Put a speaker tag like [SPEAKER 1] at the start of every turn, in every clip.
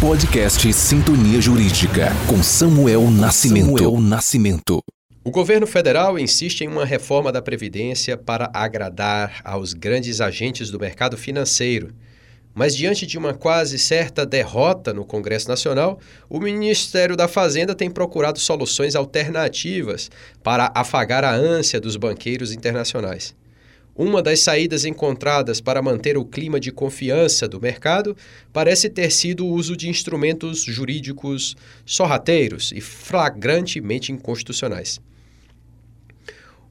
[SPEAKER 1] Podcast Sintonia Jurídica, com Samuel Nascimento. Samuel Nascimento.
[SPEAKER 2] O governo federal insiste em uma reforma da Previdência para agradar aos grandes agentes do mercado financeiro. Mas, diante de uma quase certa derrota no Congresso Nacional, o Ministério da Fazenda tem procurado soluções alternativas para afagar a ânsia dos banqueiros internacionais. Uma das saídas encontradas para manter o clima de confiança do mercado parece ter sido o uso de instrumentos jurídicos sorrateiros e flagrantemente inconstitucionais.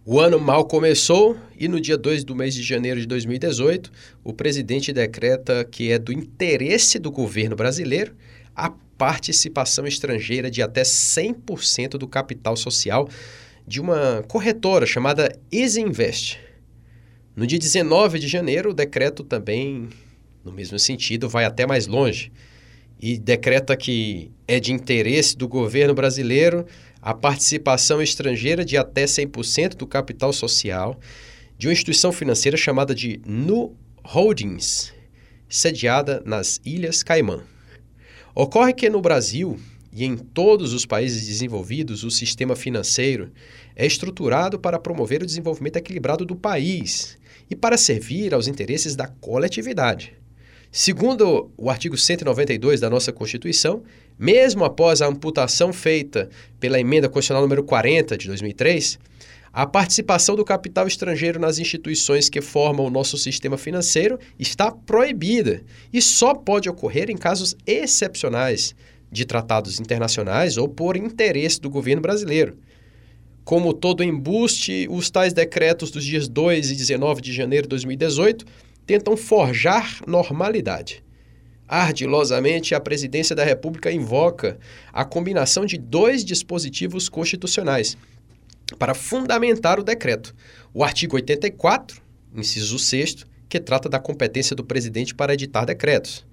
[SPEAKER 2] O ano mal começou e no dia 2 do mês de janeiro de 2018, o presidente decreta que é do interesse do governo brasileiro a participação estrangeira de até 100% do capital social de uma corretora chamada Easy Invest no dia 19 de janeiro, o decreto também, no mesmo sentido, vai até mais longe e decreta que é de interesse do governo brasileiro a participação estrangeira de até 100% do capital social de uma instituição financeira chamada de Nu Holdings, sediada nas Ilhas Caimã. Ocorre que no Brasil e em todos os países desenvolvidos, o sistema financeiro é estruturado para promover o desenvolvimento equilibrado do país e para servir aos interesses da coletividade. Segundo o artigo 192 da nossa Constituição, mesmo após a amputação feita pela emenda constitucional número 40 de 2003, a participação do capital estrangeiro nas instituições que formam o nosso sistema financeiro está proibida e só pode ocorrer em casos excepcionais de tratados internacionais ou por interesse do governo brasileiro. Como todo embuste, os tais decretos dos dias 2 e 19 de janeiro de 2018 tentam forjar normalidade. Ardilosamente, a Presidência da República invoca a combinação de dois dispositivos constitucionais para fundamentar o decreto: o artigo 84, inciso 6, que trata da competência do presidente para editar decretos,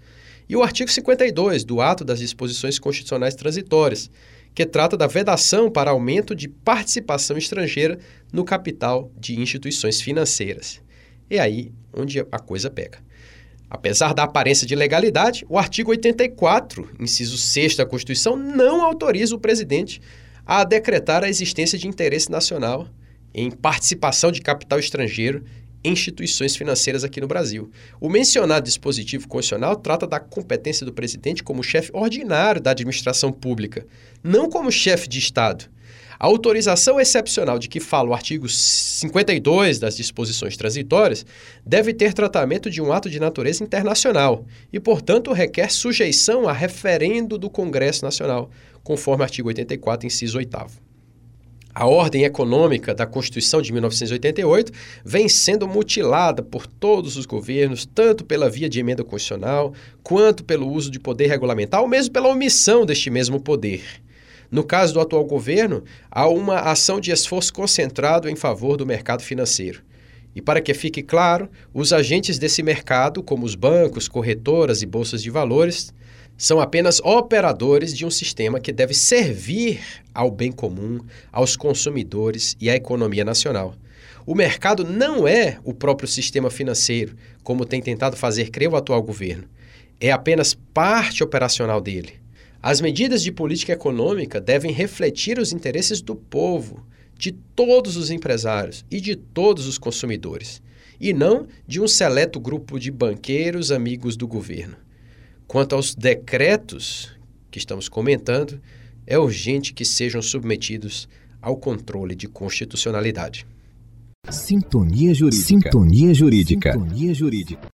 [SPEAKER 2] e o artigo 52 do Ato das Disposições Constitucionais Transitórias, que trata da vedação para aumento de participação estrangeira no capital de instituições financeiras. É aí onde a coisa pega. Apesar da aparência de legalidade, o artigo 84, inciso 6 da Constituição, não autoriza o presidente a decretar a existência de interesse nacional em participação de capital estrangeiro instituições financeiras aqui no Brasil. O mencionado dispositivo constitucional trata da competência do presidente como chefe ordinário da administração pública, não como chefe de Estado. A autorização excepcional de que fala o artigo 52 das disposições transitórias deve ter tratamento de um ato de natureza internacional e, portanto, requer sujeição a referendo do Congresso Nacional, conforme artigo 84, inciso 8. A ordem econômica da Constituição de 1988 vem sendo mutilada por todos os governos, tanto pela via de emenda constitucional, quanto pelo uso de poder regulamentar, ou mesmo pela omissão deste mesmo poder. No caso do atual governo, há uma ação de esforço concentrado em favor do mercado financeiro. E para que fique claro, os agentes desse mercado, como os bancos, corretoras e bolsas de valores, são apenas operadores de um sistema que deve servir ao bem comum, aos consumidores e à economia nacional. O mercado não é o próprio sistema financeiro, como tem tentado fazer crer o atual governo. É apenas parte operacional dele. As medidas de política econômica devem refletir os interesses do povo, de todos os empresários e de todos os consumidores, e não de um seleto grupo de banqueiros amigos do governo. Quanto aos decretos que estamos comentando, é urgente que sejam submetidos ao controle de constitucionalidade.
[SPEAKER 1] Sintonia Jurídica. Sintonia Jurídica. Sintonia Jurídica.